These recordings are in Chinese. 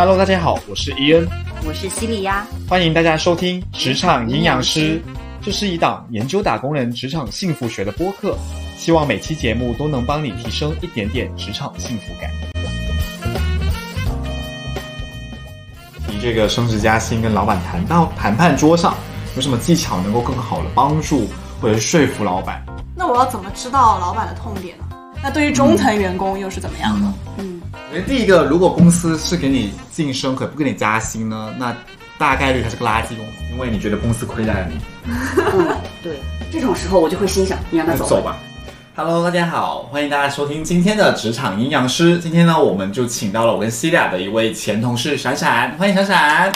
Hello，大家好，我是伊恩，我是西里呀，欢迎大家收听《职场营养师》，这是一档研究打工人职场幸福学的播客，希望每期节目都能帮你提升一点点职场幸福感。你这个升职加薪跟老板谈到谈判桌上，有什么技巧能够更好的帮助或者是说服老板？那我要怎么知道老板的痛点呢？那对于中层员工又是怎么样的？嗯，我觉得第一个，如果公司是给你晋升，可不给你加薪呢，那大概率它是个垃圾公司，因为你觉得公司亏待了你。嗯，对，这种时候我就会心想，你让他走走吧。Hello，大家好，欢迎大家收听今天的职场营养师。今天呢，我们就请到了我跟西利亚的一位前同事闪闪，欢迎闪闪。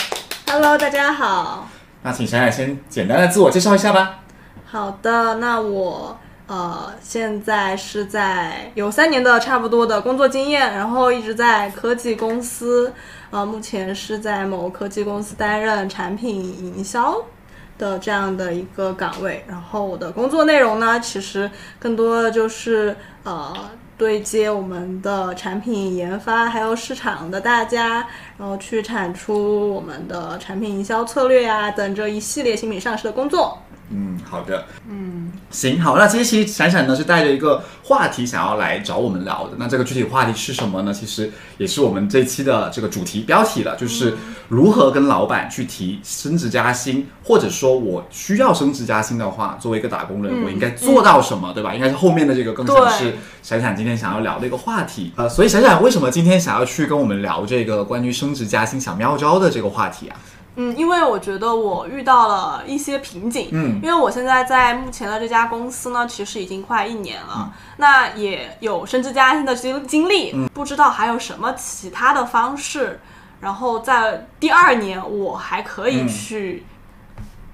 Hello，大家好。那请闪闪先简单的自我介绍一下吧。好的，那我。呃，现在是在有三年的差不多的工作经验，然后一直在科技公司，呃，目前是在某科技公司担任产品营销的这样的一个岗位。然后我的工作内容呢，其实更多的就是呃对接我们的产品研发还有市场的大家，然后去产出我们的产品营销策略呀等这一系列新品上市的工作。嗯，好的，嗯，行，好，那这期闪闪呢是带着一个话题想要来找我们聊的，那这个具体话题是什么呢？其实也是我们这期的这个主题标题了，就是如何跟老板去提升职加薪，或者说我需要升职加薪的话，作为一个打工人，我应该做到什么，对吧？应该是后面的这个更像是闪闪今天想要聊的一个话题，呃，所以闪闪为什么今天想要去跟我们聊这个关于升职加薪小妙招的这个话题啊？嗯，因为我觉得我遇到了一些瓶颈。嗯，因为我现在在目前的这家公司呢，其实已经快一年了，那也有升职加薪的经经历。嗯，不知道还有什么其他的方式，然后在第二年我还可以去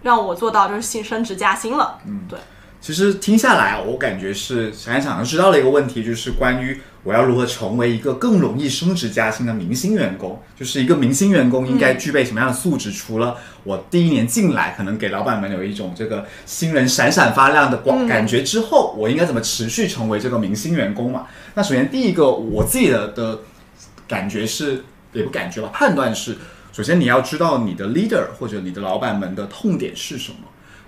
让我做到就是新升职加薪了。嗯，对。其实听下来，我感觉是想一想知道了一个问题，就是关于我要如何成为一个更容易升职加薪的明星员工。就是一个明星员工应该具备什么样的素质？除了我第一年进来可能给老板们有一种这个新人闪闪发亮的光感觉之后，我应该怎么持续成为这个明星员工嘛？那首先第一个，我自己的的感觉是，也不感觉吧，判断是，首先你要知道你的 leader 或者你的老板们的痛点是什么，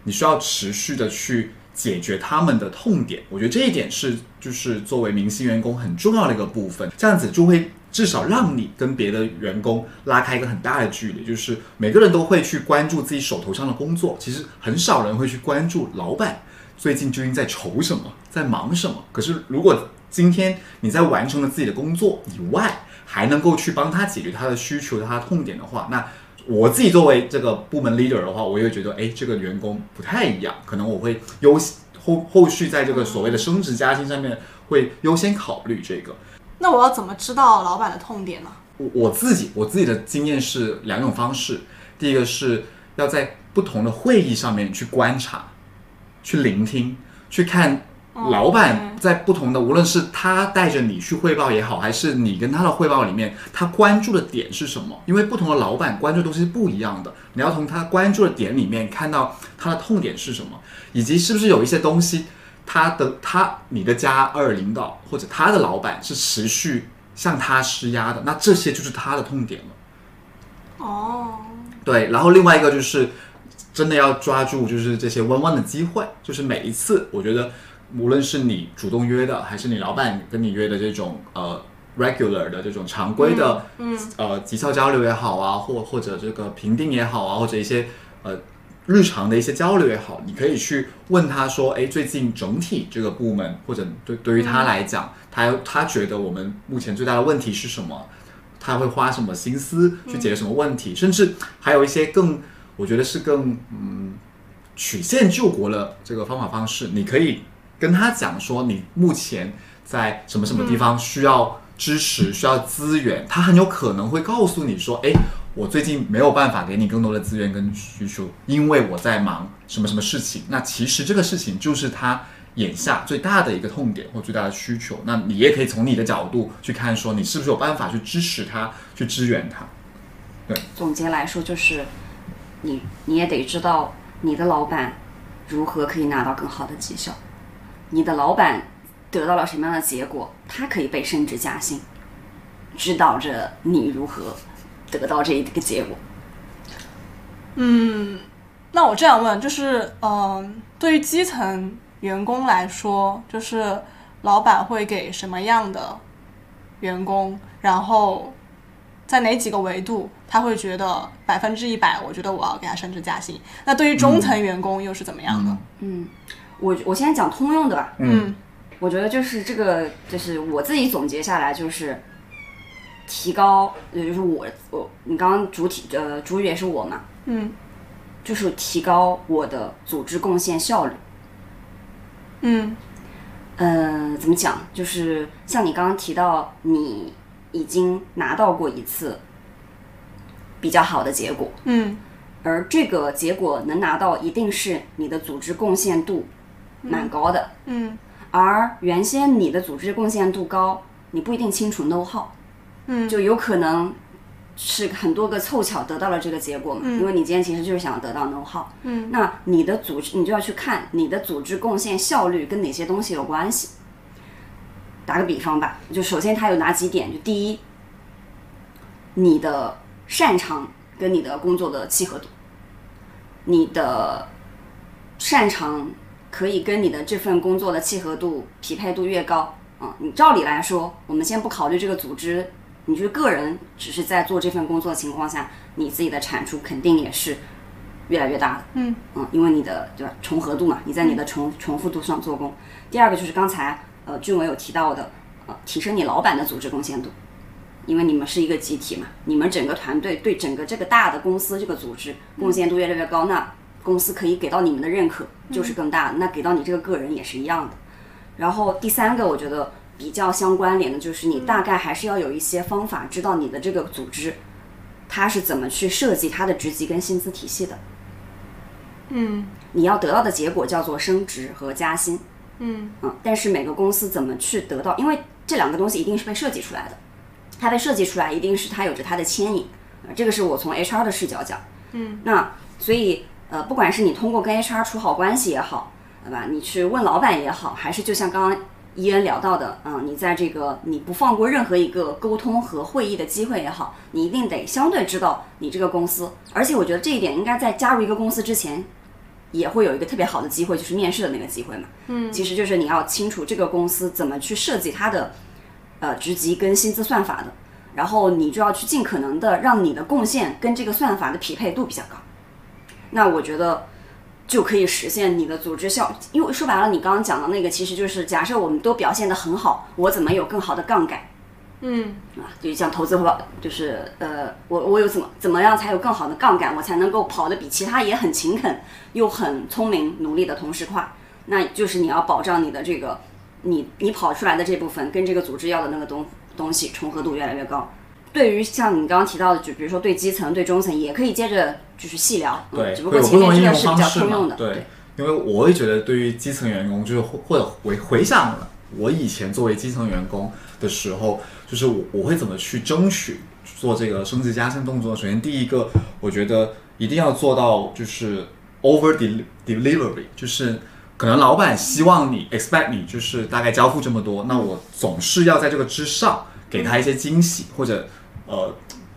你需要持续的去。解决他们的痛点，我觉得这一点是就是作为明星员工很重要的一个部分，这样子就会至少让你跟别的员工拉开一个很大的距离，就是每个人都会去关注自己手头上的工作，其实很少人会去关注老板最近究竟在愁什么，在忙什么。可是如果今天你在完成了自己的工作以外，还能够去帮他解决他的需求、他的痛点的话，那。我自己作为这个部门 leader 的话，我也会觉得，哎，这个员工不太一样，可能我会优后后续在这个所谓的升职加薪上面会优先考虑这个。那我要怎么知道老板的痛点呢？我我自己我自己的经验是两种方式，第一个是要在不同的会议上面去观察、去聆听、去看。老板在不同的，无论是他带着你去汇报也好，还是你跟他的汇报里面，他关注的点是什么？因为不同的老板关注的东西是不一样的，你要从他关注的点里面看到他的痛点是什么，以及是不是有一些东西，他的他你的加二领导或者他的老板是持续向他施压的，那这些就是他的痛点了。哦，对，然后另外一个就是真的要抓住就是这些弯弯的机会，就是每一次我觉得。无论是你主动约的，还是你老板跟你约的这种呃 regular 的这种常规的，嗯，呃绩效交流也好啊，或或者这个评定也好啊，或者一些呃日常的一些交流也好，你可以去问他说，哎，最近整体这个部门或者对对于他来讲，他他觉得我们目前最大的问题是什么？他会花什么心思去解决什么问题？甚至还有一些更，我觉得是更嗯曲线救国的这个方法方式，你可以。跟他讲说，你目前在什么什么地方需要支持、需要资源，他很有可能会告诉你说，哎，我最近没有办法给你更多的资源跟需求，因为我在忙什么什么事情。那其实这个事情就是他眼下最大的一个痛点或最大的需求。那你也可以从你的角度去看，说你是不是有办法去支持他、去支援他。对，总结来说就是，你你也得知道你的老板如何可以拿到更好的绩效。你的老板得到了什么样的结果？他可以被升职加薪，指导着你如何得到这一个结果。嗯，那我这样问，就是嗯、对于基层员工来说，就是老板会给什么样的员工，然后在哪几个维度他会觉得百分之一百，我觉得我要给他升职加薪。那对于中层员工又是怎么样的？嗯，我我现在讲通用的吧。嗯我觉得就是这个，就是我自己总结下来就是提高，也就是我我你刚刚主体呃主语也是我嘛，嗯就是提高我的组织贡献效率。嗯呃，怎么讲？就是像你刚刚提到，你已经拿到过一次比较好的结果，嗯而这个结果能拿到，一定是你的组织贡献度蛮高的。嗯而原先你的组织贡献度高，你不一定清楚 know how，嗯就有可能是很多个凑巧得到了这个结果嘛。因为你今天其实就是想要得到 know how，嗯，那你的组织你就要去看你的组织贡献效率跟哪些东西有关系。打个比方吧，就首先它有哪几点？就第一，你的擅长跟你的工作的契合度，你的擅长可以跟你的这份工作的契合度匹配度越高，啊、你照理来说，我们先不考虑这个组织，你就是个人只是在做这份工作的情况下，你自己的产出肯定也是越来越大的。嗯。嗯，因为你的对吧重合度嘛，你在你的重重复度上做工。第二个就是刚才呃俊伟有提到的，呃，提升你老板的组织贡献度，因为你们是一个集体嘛，你们整个团队对整个这个大的公司这个组织贡献度越来越高，那公司可以给到你们的认可就是更大的，那给到你这个个人也是一样的。然后第三个，我觉得比较相关联的就是你大概还是要有一些方法，知道你的这个组织它是怎么去设计它的职级跟薪资体系的。嗯你要得到的结果叫做升职和加薪。嗯嗯，但是每个公司怎么去得到？因为这两个东西一定是被设计出来的，它被设计出来一定是它有着它的牵引。呃这个是我从 HR 的视角讲。嗯，那所以呃，不管是你通过跟 HR 处好关系也好，对吧？你去问老板也好，还是就像刚刚伊恩聊到的，嗯，你在这个你不放过任何一个沟通和会议的机会也好，你一定得相对知道你这个公司。而且我觉得这一点应该在加入一个公司之前，也会有一个特别好的机会，就是面试的那个机会嘛。嗯，其实就是你要清楚这个公司怎么去设计它的呃职级跟薪资算法的，然后你就要去尽可能的让你的贡献跟这个算法的匹配度比较高。那我觉得就可以实现你的组织效，因为说白了，你刚刚讲的那个其实就是假设我们都表现得很好，我怎么有更好的杠杆？嗯啊，就像投资回报就是呃，我我有怎么怎么样才有更好的杠杆，我才能够跑得比其他也很勤恳又很聪明努力的同事快？那就是你要保障你的这个，你你跑出来的这部分跟这个组织要的那个东东西重合度越来越高。对于像你刚刚提到的，就比如说对基层、对中层，也可以接着就是细聊，嗯对，只不过前面这个是比较通用的，对，因为我也觉得对于基层员工，就是或或者回回想我以前作为基层员工的时候，就是我我会怎么去争取做这个升职加薪动作。首先第一个，我觉得一定要做到就是 over delivery，就是可能老板希望你 expect 你就是大概交付这么多，那我总是要在这个之上给他一些惊喜，或者呃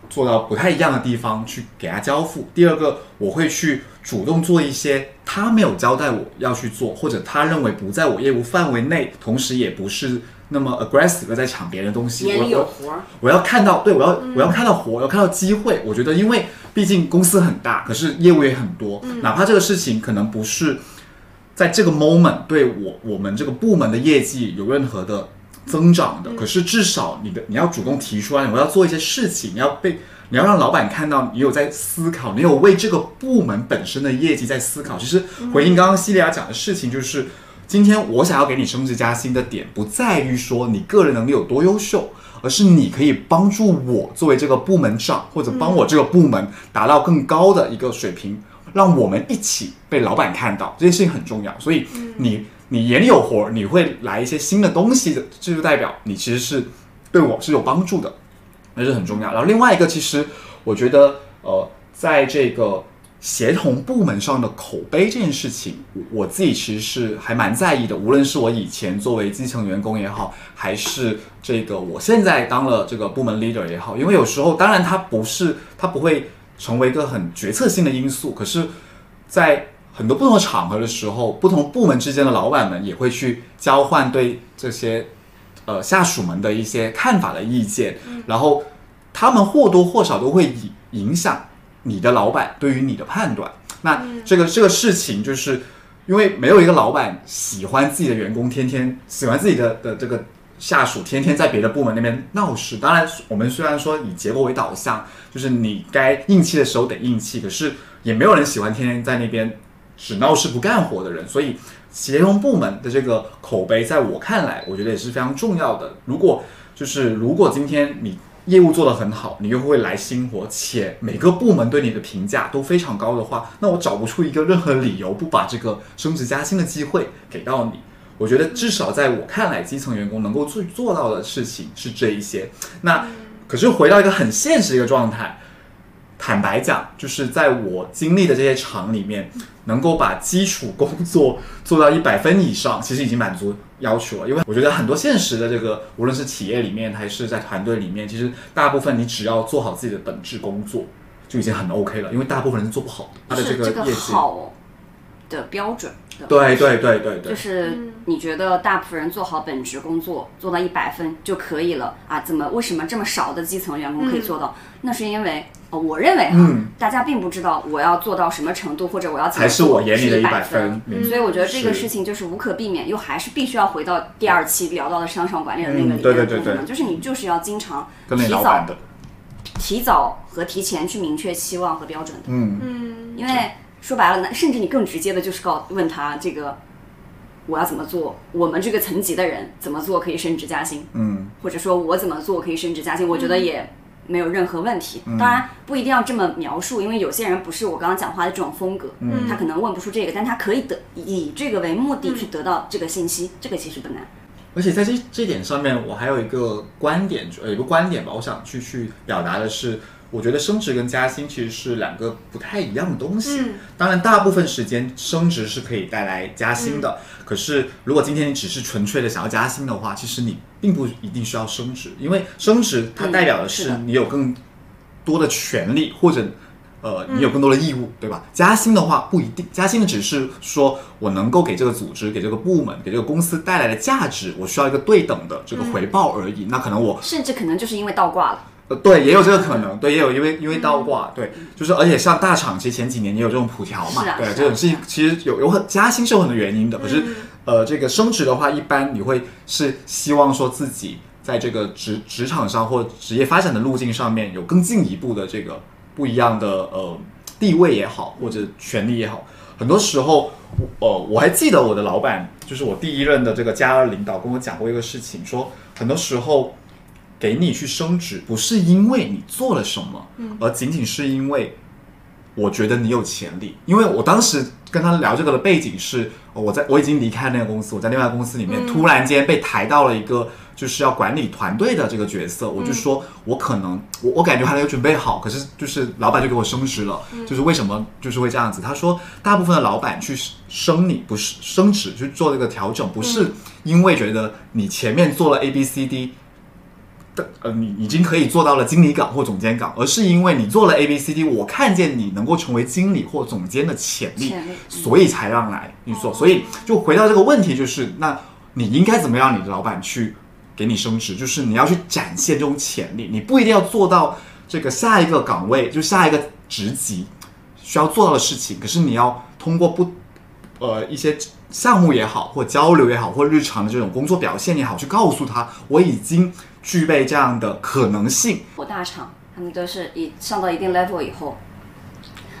做到不太一样的地方去给他交付。第二个，我会去主动做一些他没有交代我要去做，或者他认为不在我业务范围内，同时也不是那么 aggressive 在抢别人的东西。我我有活儿，我要看到，对我要我要看到活，我要看到机会。我觉得，因为毕竟公司很大，可是业务也很多，哪怕这个事情可能不是在这个 moment 对我我们这个部门的业绩有任何的增长的，可是至少你的你要主动提出来，我要做一些事情，你要被你要让老板看到你有在思考，你有为这个部门本身的业绩在思考。其实回应刚刚西利亚讲的事情，就是今天我想要给你升职加薪的点，不在于说你个人能力有多优秀，而是你可以帮助我作为这个部门长，或者帮我这个部门达到更高的一个水平，让我们一起被老板看到，这件事情很重要。所以你你眼里有活，你会来一些新的东西的，这就代表你其实是对我是有帮助的，那是很重要。然后另外一个，其实我觉得呃，在这个协同部门上的口碑这件事情，我自己其实是还蛮在意的。无论是我以前作为基层员工也好，还是这个我现在当了这个部门 leader 也好，因为有时候当然它不是它不会成为一个很决策性的因素，可是，在很多不同的场合的时候，不同部门之间的老板们也会去交换对这些呃下属们的一些看法的意见，然后他们或多或少都会影影响你的老板对于你的判断。那这个这个事情，就是因为没有一个老板喜欢自己的员工天天喜欢自己的的这个下属天天在别的部门那边闹事。当然，我们虽然说以结果为导向，就是你该硬气的时候得硬气，可是也没有人喜欢天天在那边只闹事不干活的人。所以，协同部门的这个口碑，在我看来，我觉得也是非常重要的。如果就是如果今天你业务做得很好，你又会来新活，且每个部门对你的评价都非常高的话，那我找不出一个任何理由不把这个升职加薪的机会给到你。我觉得至少在我看来，基层员工能够做做到的事情是这一些。那可是回到一个很现实的一个状态，坦白讲，就是在我经历的这些厂里面，能够把基础工作做到一百分以上，其实已经满足要求了。因为我觉得很多现实的这个，无论是企业里面还是在团队里面，其实大部分你只要做好自己的本质工作，就已经很 OK 了。因为大部分人是做不好的，他的这个个业绩。好的标准。的对对对对对，就是你觉得大部分人做好本职工作做到一百分就可以了啊？怎么为什么这么少的基层员工可以做到？那是因为哦，我认为哈，嗯大家并不知道我要做到什么程度，或者我要怎么才是我眼里的一一百分分。。所以我觉得这个事情就是无可避免，又还是必须要回到第二期聊到的商场管理的那个嗯里对对对对面的部分嘛，就是你就是要经常提早的，提早和提前去明确期望和标准的。嗯，嗯因为说白了那，甚至你更直接的就是告问他这个我要怎么做，我们这个层级的人怎么做可以升职加薪，嗯，或者说我怎么做可以升职加薪，我觉得也没有任何问题。当然不一定要这么描述，因为有些人不是我刚刚讲话的这种风格，嗯他可能问不出这个，但他可以得以这个为目的去得到这个信息，这个其实不难。而且在这这点上面，我还有一个观点，呃，有一个观点吧，我想去去表达的是，我觉得升职跟加薪其实是两个不太一样的东西。嗯当然，大部分时间升职是可以带来加薪的。可是，如果今天你只是纯粹的想要加薪的话，其实你并不一定需要升职，因为升职它代表的是你有更多的权利，或者呃你有更多的义务，对吧？加薪的话不一定，加薪的只是说我能够给这个组织、给这个部门、给这个公司带来的价值，我需要一个对等的这个回报而已。那可能我甚至可能就是因为倒挂了，呃，对，也有这个可能，对，也有因为因为倒挂，对，就是而且像大厂，其实前几年也有这种普调嘛，对，这种事情其实有有很加薪是有很多原因的，可是、呃，这个升职的话，一般你会是希望说自己在这个职职场上或职业发展的路径上面有更进一步的这个不一样的呃地位也好，或者权利也好，很多时候，呃，我还记得我的老板，就是我第一任的这个加二领导跟我讲过一个事情，说很多时候。给你去升职，不是因为你做了什么，而仅仅是因为我觉得你有潜力。因为我当时跟他聊这个的背景是，呃我在我已经离开那个公司，我在另外公司里面、突然间被抬到了一个就是要管理团队的这个角色，我就说我可能我我感觉还没有准备好，可是就是老板就给我升职了，就是为什么就是会这样子？他说大部分的老板去升你不是升职去做这个调整，不是因为觉得你前面做了 A B C D。的呃，你已经可以做到了经理岗或总监岗，而是因为你做了 A B C D，我看见你能够成为经理或总监的潜力，潜力嗯所以才让来你做。所以就回到这个问题，就是那你应该怎么让你的老板去给你升职？就是你要去展现这种潜力，你不一定要做到这个下一个岗位，就下一个职级需要做到的事情，可是你要通过不呃一些项目也好，或交流也好，或日常的这种工作表现也好，去告诉他我已经具备这样的可能性。我大厂他们都是一上到一定 level 以后，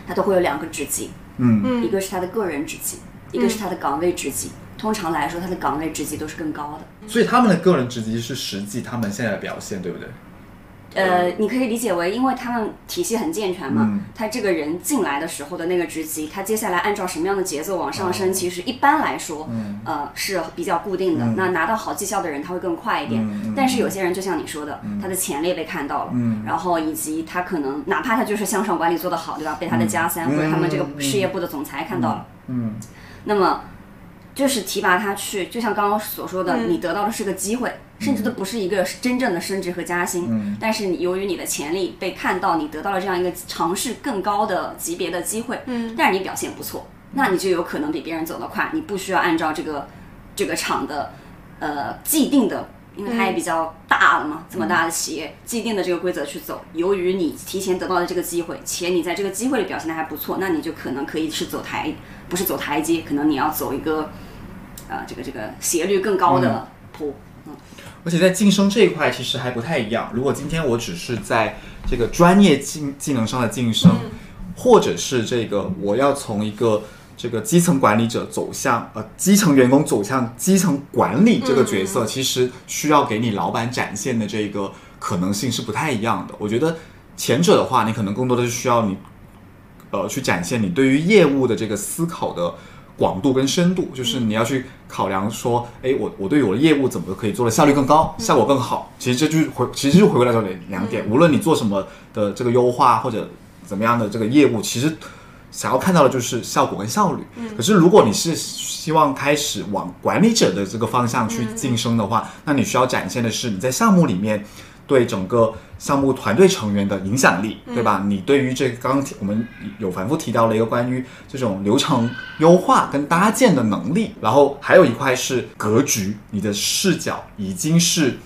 他都会有两个职级，嗯一个是他的个人职级，一个是他的岗位职级。通常来说，他的岗位职级都是更高的。所以他们的个人职级是实际他们现在的表现，对不对？呃，你可以理解为，因为他们体系很健全嘛，嗯。他这个人进来的时候的那个职级，他接下来按照什么样的节奏往上升，其实一般来说，呃是比较固定的。那拿到好绩效的人，他会更快一点。但是有些人就像你说的，他的潜力被看到了，然后以及他可能哪怕他就是向上管理做得好，对吧？被他的加三、或者他们这个事业部的总裁看到了，嗯。那么就是提拔他去，就像刚刚所说的，你得到的是个机会，甚至都不是一个真正的升职和加薪。但是你由于你的潜力被看到，你得到了这样一个尝试更高的级别的机会，嗯，但是你表现不错，那你就有可能比别人走得快，你不需要按照这个这个厂的呃既定的。因为它也比较大了嘛，这么大的企业，既定的这个规则去走。由于你提前得到的这个机会，且你在这个机会里表现的还不错，那你就可能可以是走台，不是走台阶，可能你要走一个，呃，这个这个斜率更高的坡。嗯而且在晋升这一块其实还不太一样。如果今天我只是在这个专业技技能上的晋升，或者是这个我要从一个这个基层管理者走向呃基层员工走向基层管理这个角色，其实需要给你老板展现的这个可能性是不太一样的。我觉得前者的话，你可能更多的是需要你呃去展现你对于业务的这个思考的。广度跟深度，就是你要去考量说，哎，我我对我的业务怎么可以做的效率更高，效果更好。其实这就是回，其实就回归到这里两点。无论你做什么的这个优化或者怎么样的这个业务，其实想要看到的就是效果跟效率。可是如果你是希望开始往管理者的这个方向去晋升的话，那你需要展现的是你在项目里面对整个项目团队成员的影响力，对吧？你对于这个刚刚提我们有反复提到了一个关于这种流程优化跟搭建的能力，然后还有一块是格局，你的视角已经是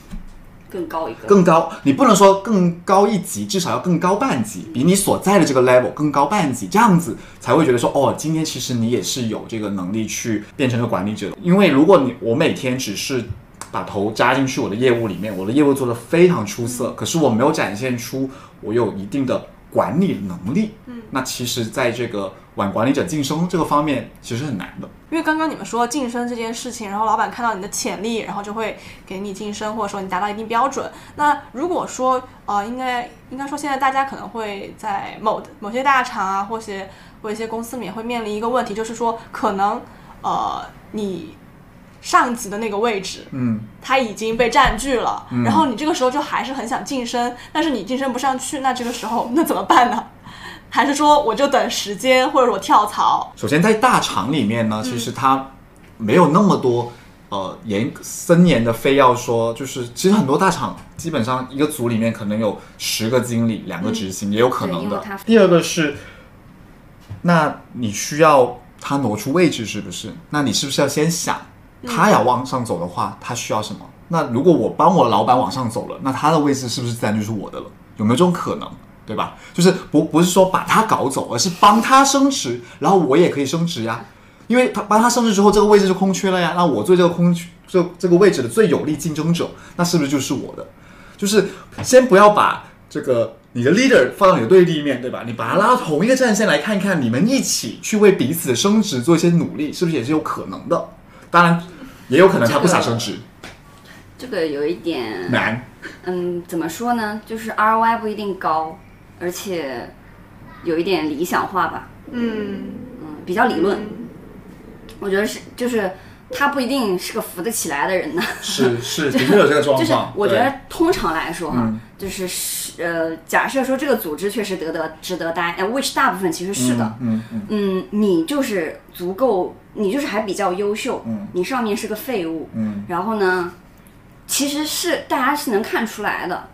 更高一个，更高，你不能说更高一级，至少要更高半级，比你所在的这个 level 更高半级，这样子才会觉得说，哦，今天其实你也是有这个能力去变成个管理者。的。因为如果你我每天只是把头扎进去我的业务里面，我的业务做得非常出色，可是我没有展现出我有一定的管理能力，嗯，那其实在这个往管理者晋升这个方面，其实很难的。因为刚刚你们说晋升这件事情，然后老板看到你的潜力，然后就会给你晋升，或者说你达到一定标准。那如果说呃，应该应该说现在大家可能会在某某些大厂啊，或些或一些公司里面会面临一个问题，就是说可能呃你上级的那个位置，嗯，他已经被占据了，然后你这个时候就还是很想晋升，但是你晋升不上去，那这个时候那怎么办呢？还是说我就等时间，或者我跳槽？首先在大厂里面呢，其实它没有那么多呃严森严的非要说，就是其实很多大厂基本上一个组里面可能有十个经理，两个执行、也有可能的。第二个是，那你需要他挪出位置是不是？那你是不是要先想，他要往上走的话，他需要什么？那如果我帮我老板往上走了，那他的位置是不是自然就是我的了？有没有这种可能？对吧？就是不不是说把他搞走，而是帮他升职，然后我也可以升职呀。因为他帮他升职之后，这个位置就空缺了呀。那我做这个空缺这这个位置的最有力竞争者，那是不是就是我的？就是先不要把这个你的 leader 放到你的对立面，对吧？你把他拉到同一个战线来看看，你们一起去为彼此的升职做一些努力，是不是也是有可能的？当然，也有可能他不想升职，这个有一点难。嗯，怎么说呢？就是 ROI 不一定高，而且有一点理想化吧，嗯。嗯，比较理论。我觉得是，就是他不一定是个扶得起来的人呢。是是，的确有这个状 就是。我觉得通常来说哈，嗯。就是是呃，假设说这个组织确实得得值得待，呃，which 大部分其实是的，嗯嗯。嗯，你就是足够，你就是还比较优秀，嗯。你上面是个废物，嗯。然后呢，其实是大家是能看出来的，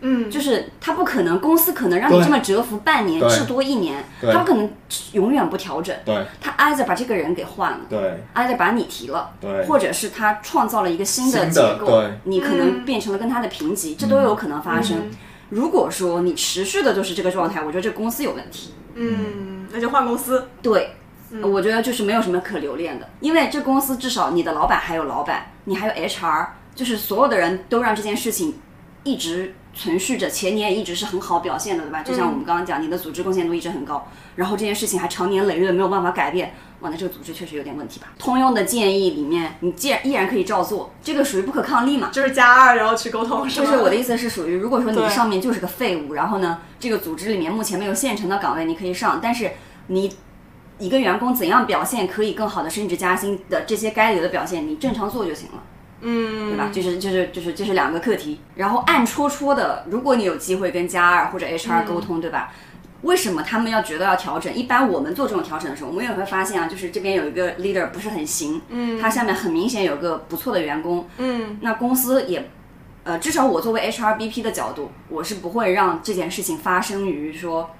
嗯，就是他不可能，公司可能让你这么蛰伏半年至多一年，他不可能永远不调整，对。他挨着把这个人给换了。对。挨着把你提了，对。或者是他创造了一个新的结构，你可能变成了跟他的平级，这都有可能发生。如果说你持续的都是这个状态，我觉得这公司有问题。嗯，那就换公司。对，我觉得就是没有什么可留恋的，因为这公司至少你的老板还有老板，你还有 HR，就是所有的人都让这件事情一直存续着，前年一直是很好表现的，对吧？就像我们刚刚讲，你的组织贡献度一直很高，然后这件事情还长年累月的没有办法改变，哇，那这个组织确实有点问题吧？通用的建议里面，你既然依然可以照做，这个属于不可抗力嘛？就是加二，然后去沟通，就是我的意思是属于，如果说你上面就是个废物，然后呢，这个组织里面目前没有现成的岗位你可以上，但是你一个员工怎样表现可以更好的升职加薪的这些该有的表现，你正常做就行了。嗯，对吧？就是就是就是这是两个课题，然后暗戳戳的，如果你有机会跟加二或者 HR 沟通，对吧？为什么他们要觉得要调整？一般我们做这种调整的时候，我们也会发现啊，就是这边有一个 leader 不是很行，嗯，他下面很明显有个不错的员工，嗯，那公司也，呃，至少我作为 HRBP 的角度，我是不会让这件事情发生于说，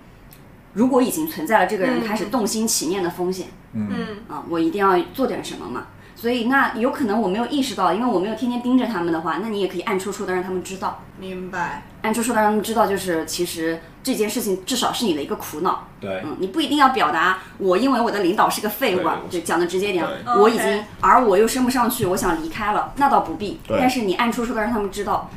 如果已经存在了这个人嗯开始动心起念的风险，嗯啊，我一定要做点什么嘛。所以那有可能我没有意识到，因为我没有天天盯着他们的话，那你也可以暗戳戳的让他们知道，明白。暗戳戳的让他们知道，就是其实这件事情至少是你的一个苦恼。对，嗯，你不一定要表达我因为我的领导是个废物啊，就讲的直接点，我已经而我又升不上去，我想离开了，那倒不必。对但是你暗戳戳的让他们知道，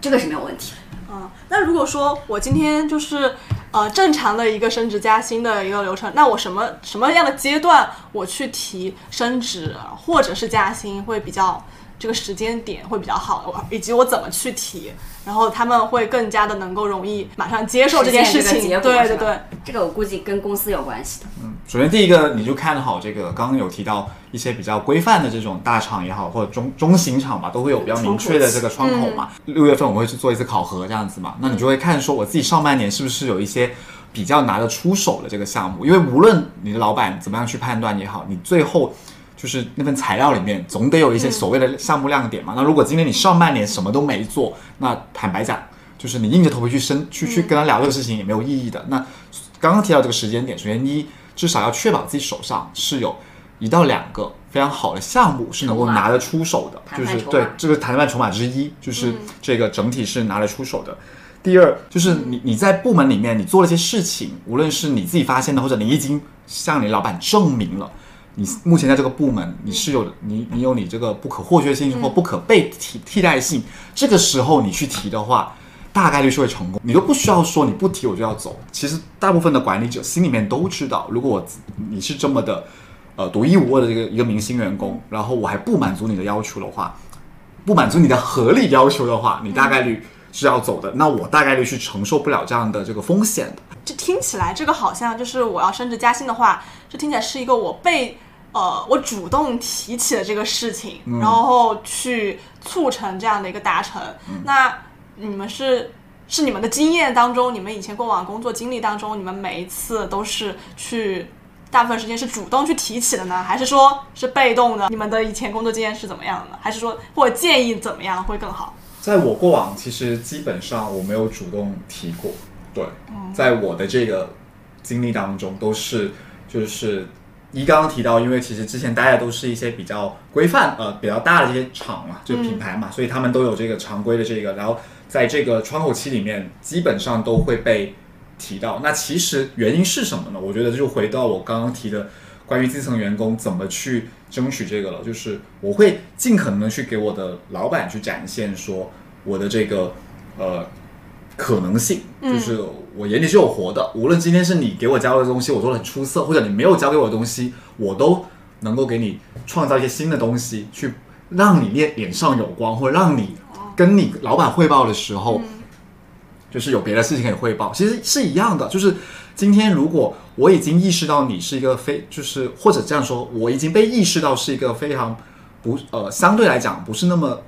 这个是没有问题。嗯，那如果说我今天就是呃正常的一个升职加薪的一个流程，那我什么什么样的阶段我去提升职或者是加薪会比较这个时间点会比较好，我以及我怎么去提，然后他们会更加的能够容易马上接受这件事情。对对对，这个我估计跟公司有关系的。嗯首先第一个，你就看好这个，刚刚有提到一些比较规范的这种大厂也好，或者中中型厂吧，都会有比较明确的这个窗口嘛。六、月份我会去做一次考核，这样子嘛，那你就会看说我自己上半年是不是有一些比较拿得出手的这个项目，因为无论你的老板怎么样去判断也好，你最后。就是那份材料里面总得有一些所谓的项目亮点嘛。那如果今天你上半年什么都没做，那坦白讲，就是你硬着头皮去申去去跟他聊这个事情也没有意义的。那刚刚提到这个时间点，首先一至少要确保自己手上是有一到两个非常好的项目是能够拿得出手的，就是对这个谈判筹码之一，就是这个整体是拿得出手的。第二就是你你在部门里面你做了些事情，无论是你自己发现的，或者你已经向你老板证明了。你目前在这个部门，你是有你你有你这个不可或缺性或不可被替替代性，这个时候你去提的话，大概率是会成功。你都不需要说你不提我就要走。其实大部分的管理者心里面都知道，如果我你是这么的呃独一无二的这个一个明星员工，然后我还不满足你的要求的话，不满足你的合理要求的话，你大概率是要走的。那我大概率是承受不了这样的这个风险的。这听起来这个好像就是我要升职加薪的话，这听起来是一个我被呃我主动提起了这个事情，然后去促成这样的一个达成。那你们是是你们的经验当中，你们以前过往工作经历当中，你们每一次都是去大部分时间是主动去提起的呢，还是说是被动的？你们的以前工作经验是怎么样的呢？还是说或者建议怎么样会更好？在我过往，其实基本上我没有主动提过。对，在我的这个经历当中，都是就是一刚刚提到，因为其实之前大家都是一些比较规范呃比较大的这些厂嘛，就品牌嘛，所以他们都有这个常规的这个，然后在这个窗口期里面，基本上都会被提到。那其实原因是什么呢？我觉得就回到我刚刚提的关于基层员工怎么去争取这个了，就是我会尽可能的去给我的老板去展现说我的这个呃可能性，就是我眼里是有活的。无论今天是你给我交的东西我做的很出色，或者你没有教给我的东西，我都能够给你创造一些新的东西，去让你脸脸上有光，或者让你跟你老板汇报的时候。就是有别的事情可以汇报，其实是一样的。就是今天如果我已经意识到你是一个非，就是或者这样说，我已经被意识到是一个非常不呃相对来讲不是那么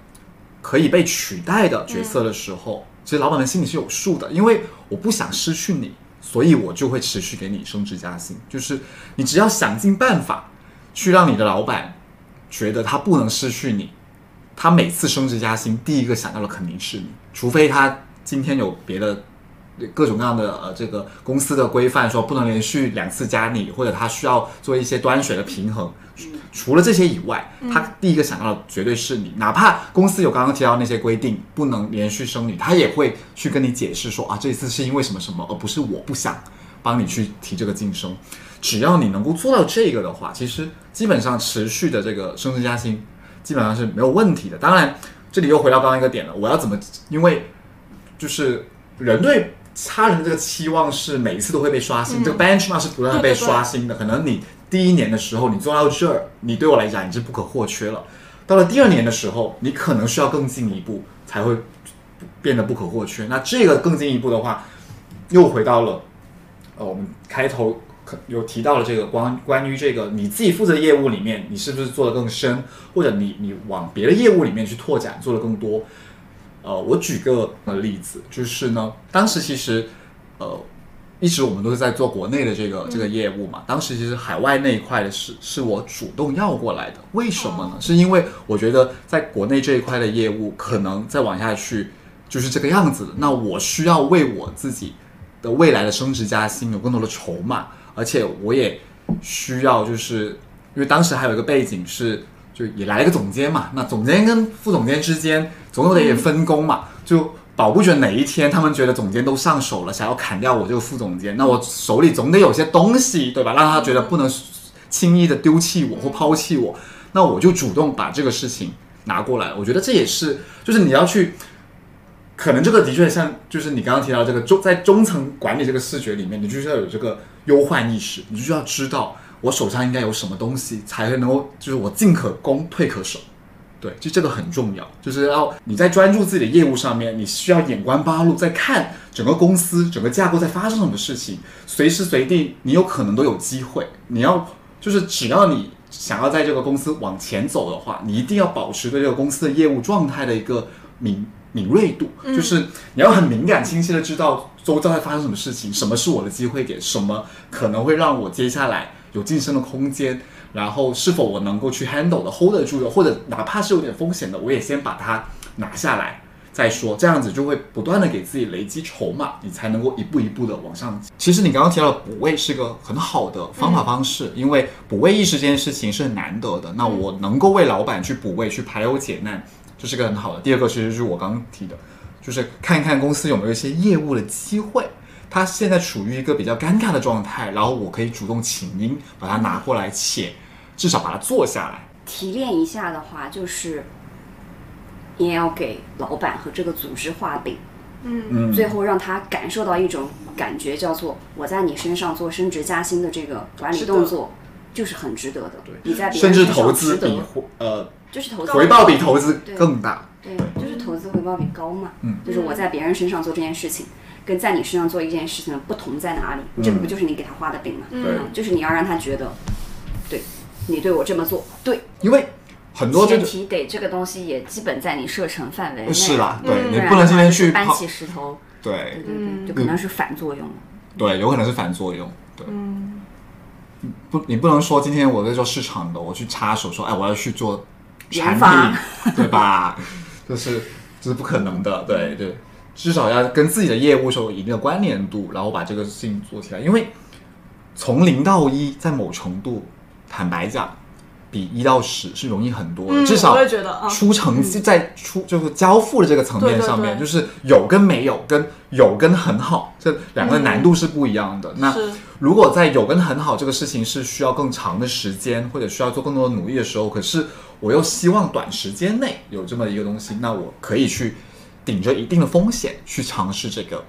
可以被取代的角色的时候，其实老板们心里是有数的，因为我不想失去你，所以我就会持续给你升职加薪。就是你只要想尽办法去让你的老板觉得他不能失去你，他每次升职加薪第一个想到的肯定是你，除非他今天有别的各种各样的呃这个公司的规范说不能连续两次加你，或者他需要做一些端水的平衡。除了这些以外，他第一个想到的绝对是你，哪怕公司有刚刚提到那些规定不能连续生女，他也会去跟你解释说啊，这一次是因为什么什么，而不是我不想帮你去提这个晋升。只要你能够做到这个的话，其实基本上持续的这个升职加薪基本上是没有问题的。当然，这里又回到刚刚一个点了，我要怎么？因为就是人对他人的这个期望是每一次都会被刷新，这个 benchmark 是不断被刷新的。可能你第一年的时候，你做到这儿，你对我来讲你是不可或缺了。到了第二年的时候，你可能需要更进一步，才会变得不可或缺。那这个更进一步的话，又回到了呃，我们开头有提到了这个关关于这个你自己负责业务里面，你是不是做得更深，或者你你往别的业务里面去拓展，做得更多。呃，我举个例子，就是呢，当时其实呃。一直我们都是在做国内的这个这个业务嘛，当时其实海外那一块的是是我主动要过来的，为什么呢？是因为我觉得在国内这一块的业务可能再往下去就是这个样子，那我需要为我自己的未来的升职加薪有更多的筹码，而且我也需要就是因为当时还有一个背景是就也来了个总监嘛，那总监跟副总监之间总有点分工嘛，就。保不准哪一天他们觉得总监都上手了，想要砍掉我这个副总监，那我手里总得有些东西，对吧？让他觉得不能轻易的丢弃我或抛弃我，那我就主动把这个事情拿过来。我觉得这也是，就是你要去，可能这个的确像，就是你刚刚提到这个中在中层管理这个视觉里面，你就是要有这个忧患意识，你就要知道我手上应该有什么东西，才能够就是我进可攻，退可守。对，就这个很重要，就是要你在专注自己的业务上面，你需要眼观八路，在看整个公司整个架构在发生什么事情，随时随地你有可能都有机会。你要就是只要你想要在这个公司往前走的话，你一定要保持对这个公司的业务状态的一个敏敏锐度，就是你要很敏感、清晰的知道周遭在发生什么事情，什么是我的机会点，什么可能会让我接下来有晋升的空间。然后是否我能够去 handle 的 hold 得住的，或者哪怕是有点风险的，我也先把它拿下来再说，这样子就会不断的给自己累积筹码，你才能够一步一步的往上。其实你刚刚提到的补位是个很好的方法方式，因为补位意识这件事情是很难得的。那我能够为老板去补位，去排忧解难，这是个很好的。第二个其实就是我刚刚提的，就是看一看公司有没有一些业务的机会。他现在处于一个比较尴尬的状态，然后我可以主动请缨，把它拿过来，且至少把它做下来。提炼一下的话，就是你也要给老板和这个组织画饼，嗯，最后让他感受到一种感觉，叫做我在你身上做升职加薪的这个管理动作，就是很值得的。对，你在甚至投资比呃，就是投资回报比投资更大。对，就是投资回报比高嘛。嗯，就是我在别人身上做这件事情。跟在你身上做一件事情的不同在哪里？这个不就是你给他画的饼吗？对，就是你要让他觉得，对，你对我这么做对。因为很多前提得这个东西也基本在你射程范围内。是啦，对你不能今天去搬起石头。对对对，就可能是反作用。对，有可能是反作用。对，嗯不，你不能说今天我在做市场的，我去插手说，哎，我要去做产品，对吧？就是这是不可能的。对对。至少要跟自己的业务是有一定的关联度，然后把这个事情做起来。因为从零到一，在某程度，坦白讲，比一到十是容易很多的。至少出成绩，在出就是交付的这个层面上面，就是有跟没有，跟有跟很好，这两个难度是不一样的。那如果在有跟很好这个事情是需要更长的时间，或者需要做更多的努力的时候，可是我又希望短时间内有这么一个东西，那我可以去。顶着一定的风险去尝试这个，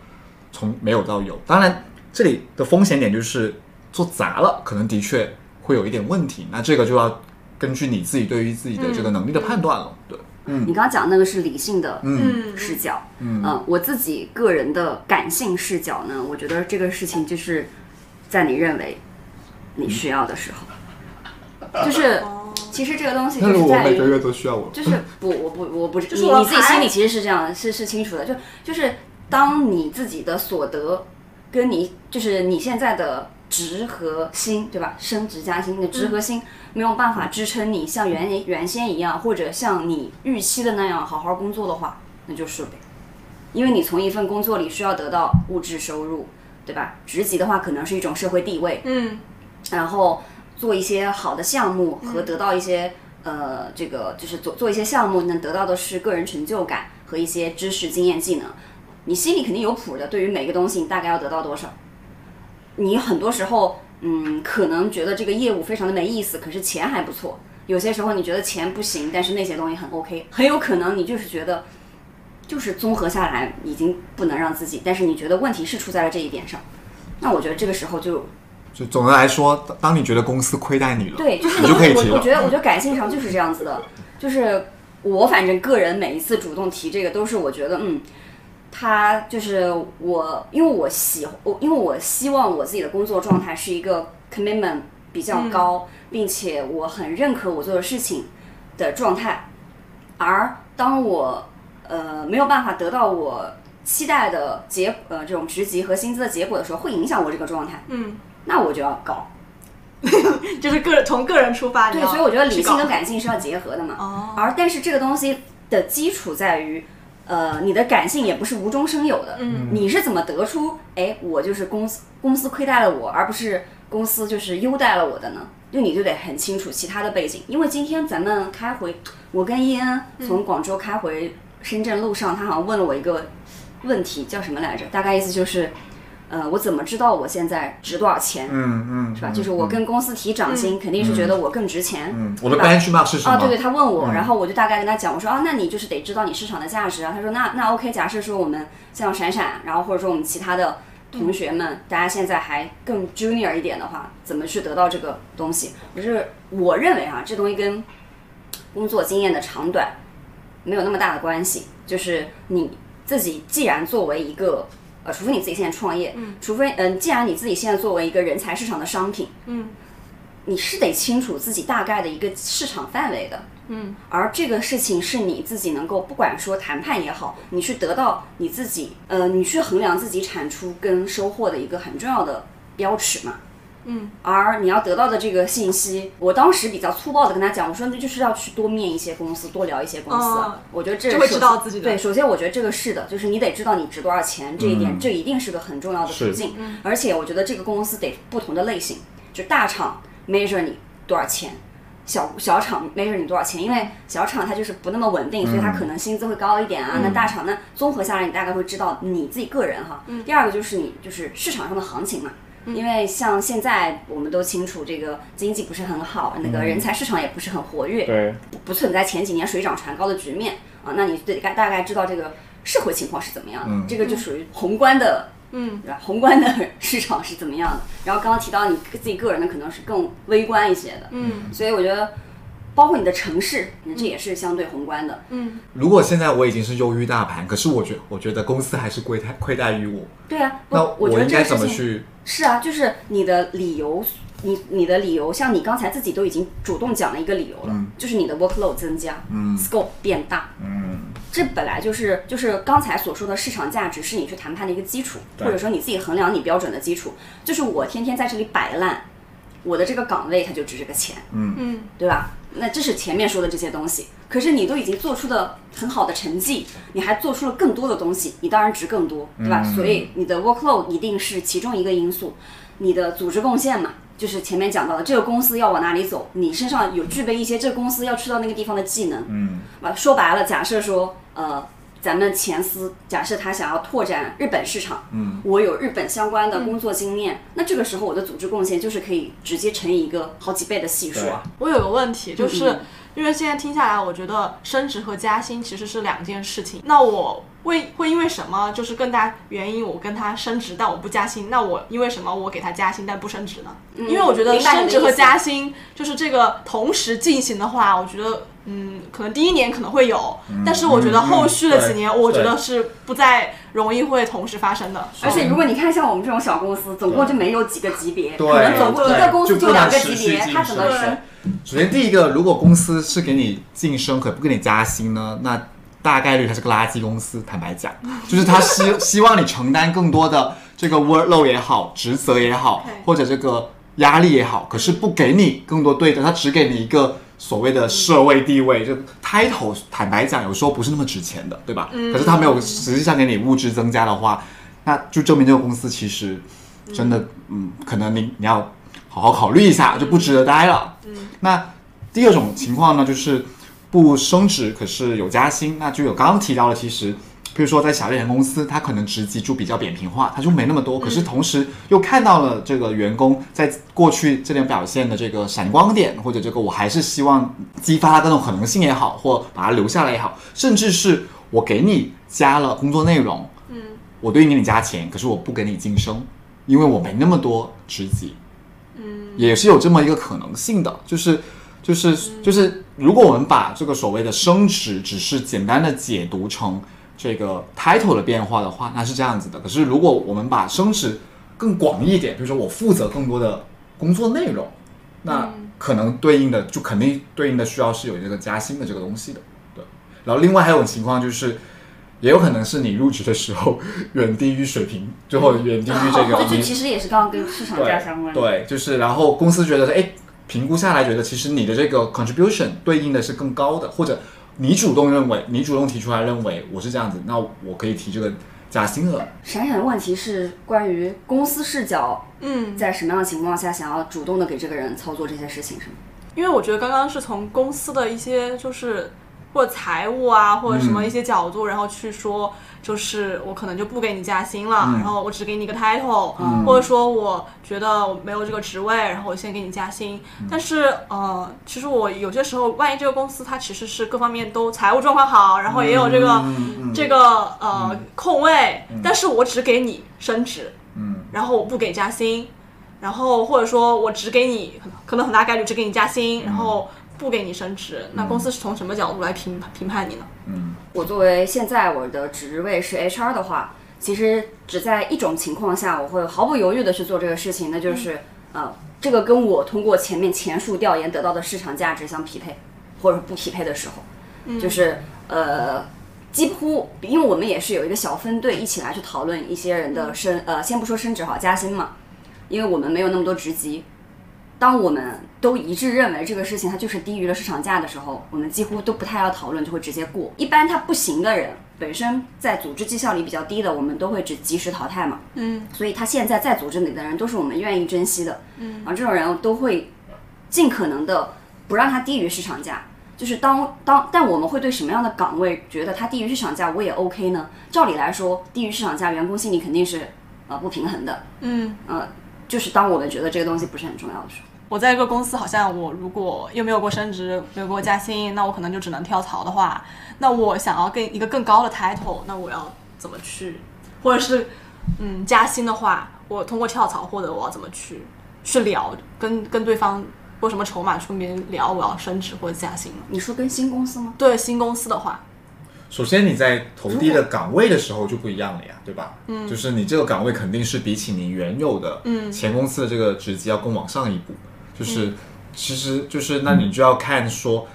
从没有到有。当然，这里的风险点就是做砸了，可能的确会有一点问题。那这个就要根据你自己对于自己的这个能力的判断了。对，嗯，你刚刚讲那个是理性的视角，嗯，我自己个人的感性视角呢，我觉得这个事情就是在你认为你需要的时候，就是。其实这个东西就是在于，就是不，我不，我不，你你自己心里其实是这样，是是清楚的。就就是当你自己的所得跟你就是你现在的值和薪，对吧？升职加薪的职和薪没有办法支撑你像原原先一样，或者像你预期的那样好好工作的话，那就是呗。因为你从一份工作里需要得到物质收入，对吧？职级的话可能是一种社会地位，嗯，然后。做一些好的项目和得到一些呃，这个就是做做一些项目，能得到的是个人成就感和一些知识、经验、技能。你心里肯定有谱的，对于每个东西，你大概要得到多少？你很多时候，嗯，可能觉得这个业务非常的没意思，可是钱还不错。有些时候你觉得钱不行，但是那些东西很 OK。很有可能你就是觉得，就是综合下来已经不能让自己，但是你觉得问题是出在了这一点上。那我觉得这个时候就。就总的来说，当当你觉得公司亏待你了，对，就是你就可以提。我我觉得，我觉得感性上就是这样子的，就是我反正个人每一次主动提这个，都是我觉得，嗯，他就是我，因为我喜我，因为我希望我自己的工作状态是一个 commitment 比较高，并且我很认可我做的事情的状态，而当我呃没有办法得到我期待的结呃这种职级和薪资的结果的时候，会影响我这个状态，嗯，那我就要搞。就是个人从个人出发，对，所以我觉得理性跟感性是要结合的嘛。哦。而但是这个东西的基础在于，呃，你的感性也不是无中生有的。嗯你是怎么得出，哎，我就是公司公司亏待了我，而不是公司就是优待了我的呢？就你就得很清楚其他的背景，因为今天咱们开回，我跟伊恩从广州开回深圳路上，他好像问了我一个问题，叫什么来着？大概意思就是，呃，我怎么知道我现在值多少钱？嗯嗯，是吧？就是我跟公司提涨薪，肯定是觉得我更值钱。嗯，我的 benchmark 是什么？啊，对对，他问我，嗯然后我就大概跟他讲，我说啊，那你就是得知道你市场的价值啊。他说那那 OK，假设说我们像闪闪，然后或者说我们其他的同学们，大家现在还更 junior 一点的话，怎么去得到这个东西？就是我认为啊，这东西跟工作经验的长短没有那么大的关系，就是你自己既然作为一个呃，除非你自己现在创业，除非嗯、既然你自己现在作为一个人才市场的商品，嗯你是得清楚自己大概的一个市场范围的。嗯，而这个事情是你自己能够，不管说谈判也好，你去得到你自己，呃，你去衡量自己产出跟收获的一个很重要的标尺嘛。嗯，而你要得到的这个信息，我当时比较粗暴的跟他讲，我说那就是要去多面一些公司，多聊一些公司。我觉得这就会知道自己的。对，首先我觉得这个是的，就是你得知道你值多少钱，这一点、嗯。这一定是个很重要的途是径。而且我觉得这个公司得不同的类型，就大厂 measure 你多少钱，小小厂 measure 你多少钱，因为小厂它就是不那么稳定，所以它可能薪资会高一点啊。那大厂呢，综合下来你大概会知道你自己个人哈。第二个就是你就是市场上的行情嘛。因为像现在我们都清楚，这个经济不是很好，那个人才市场也不是很活跃，对，不不存在前几年水涨船高的局面啊。那你得大大概知道这个社会情况是怎么样的，嗯这个就属于宏观的嗯对吧？宏观的市场是怎么样的？然后刚刚提到你自己个人的可能是更微观一些的，嗯所以我觉得包括你的城市，这也是相对宏观的。嗯如果现在我已经是优于大盘，可是我觉我觉得公司还是亏待亏待于我，对啊，那我应该怎么去？是啊，就是你的理由，你你的理由，像你刚才自己都已经主动讲了一个理由了，嗯。就是你的 workload 增加、嗯。s c o p e 变大，嗯。这本来就是就是刚才所说的市场价值是你去谈判的一个基础，或者说你自己衡量你标准的基础。就是我天天在这里摆烂，我的这个岗位它就值这个钱，嗯。嗯。对吧？那这是前面说的这些东西，可是你都已经做出了很好的成绩，你还做出了更多的东西，你当然值更多，对吧？嗯。所以你的 workload 一定是其中一个因素，你的组织贡献嘛，就是前面讲到的，这个公司要往哪里走，你身上有具备一些这个公司要去到那个地方的技能，嗯。啊，说白了，假设说，呃，咱们前司假设他想要拓展日本市场，嗯，我有日本相关的工作经验，那这个时候我的组织贡献就是可以直接乘以一个好几倍的系数啊。我有个问题，就是、嗯因为现在听下来，我觉得升职和加薪其实是两件事情。那我为会因为什么，就是更大原因，我跟他升职，但我不加薪？那我因为什么我给他加薪但不升职呢？因为我觉得升职和加薪就是这个同时进行的话，我觉得嗯，可能第一年可能会有，但是我觉得后续的几年，我觉得是不再容易会同时发生的。而且如果你看像我们这种小公司，总共就没有几个级别，对可能总共一个公司就两个级别，晋它怎么升升？首先，第一个，如果公司是给你晋升，可不给你加薪呢，那大概率它是个垃圾公司。坦白讲，就是他希希望你承担更多的这个 workload 也好，职责也好或者这个压力也好，可是不给你更多对的，他只给你一个所谓的社位地位，就 title。坦白讲，有时候不是那么值钱的，对吧？可是他没有实际上给你物质增加的话，那就证明这个公司其实真的，嗯，可能你你要好好考虑一下，就不值得待了。那第二种情况呢，就是不升职，可是有加薪，那就有刚刚提到的，其实。比如说，在小一点公司，他可能职级就比较扁平化，他就没那么多。可是同时又看到了这个员工在过去这点表现的这个闪光点，或者这个我还是希望激发他各种可能性也好，或把他留下来也好，甚至是我给你加了工作内容，嗯我对应给你加钱，可是我不给你晋升，因为我没那么多职级。嗯也是有这么一个可能性的，就是就是就是，如果我们把这个所谓的升职只是简单的解读成这个 title 的变化的话，那是这样子的。可是如果我们把升职更广一点，比如说我负责更多的工作内容，那可能对应的就肯定对应的需要是有这个加薪的这个东西的，对。然后另外还有种情况就是。也有可能是你入职的时候远低于水平，最后远低于这个你这就其实也是刚刚跟市场价相关的。对，就是然后公司觉得说，哎，评估下来觉得其实你的这个 contribution 对应的是更高的，或者你主动认为，你主动提出来认为我是这样子，那我可以提这个加薪了。闪闪的问题是关于公司视角，嗯，在什么样的情况下想要主动的给这个人操作这些事情，是吗？因为我觉得刚刚是从公司的一些就是或者财务啊或者什么一些角度，然后去说，就是我可能就不给你加薪了，嗯。然后我只给你一个 title，、嗯。或者说我觉得我没有这个职位，然后我先给你加薪。但是呃，其实我有些时候，万一这个公司它其实是各方面都财务状况好，然后也有这个、这个呃、空位，但是我只给你升职，嗯。然后我不给加薪，然后或者说我只给你可能很大概率只给你加薪，然后不给你升职，那公司是从什么角度来评评判你呢？嗯我作为现在我的职位是 HR 的话，其实只在一种情况下，我会毫不犹豫的去做这个事情，那就是、呃，这个跟我通过前面前述调研得到的市场价值相匹配，或者不匹配的时候，就是呃。几乎，因为我们也是有一个小分队一起来去讨论一些人的升，呃，先不说升职好，加薪嘛，因为我们没有那么多职级。当我们都一致认为这个事情它就是低于了市场价的时候，我们几乎都不太要讨论，就会直接过。一般它不行的人，本身在组织绩效里比较低的，我们都会只及时淘汰嘛。嗯，所以他现在在组织里的人都是我们愿意珍惜的。嗯，然后这种人都会尽可能的不让他低于市场价。就是当当，但我们会对什么样的岗位觉得它低于市场价，我也 OK 呢？照理来说，低于市场价，员工心里肯定是呃不平衡的。嗯，呃，就是当我们觉得这个东西不是很重要的时候。我在一个公司，好像我如果又没有过升职，没有过加薪，那我可能就只能跳槽的话，那我想要更一个更高的 title，那我要怎么去？或者是嗯加薪的话，我通过跳槽获得我要怎么去去聊，跟跟对方有什么筹码去跟别人聊我要升职或者加薪？你说跟新公司吗？对新公司的话，首先你在投递的岗位的时候就不一样了呀，对吧？嗯，就是你这个岗位肯定是比起你原有的嗯前公司的这个职级要更往上一步，就是、其实就是那你就要看说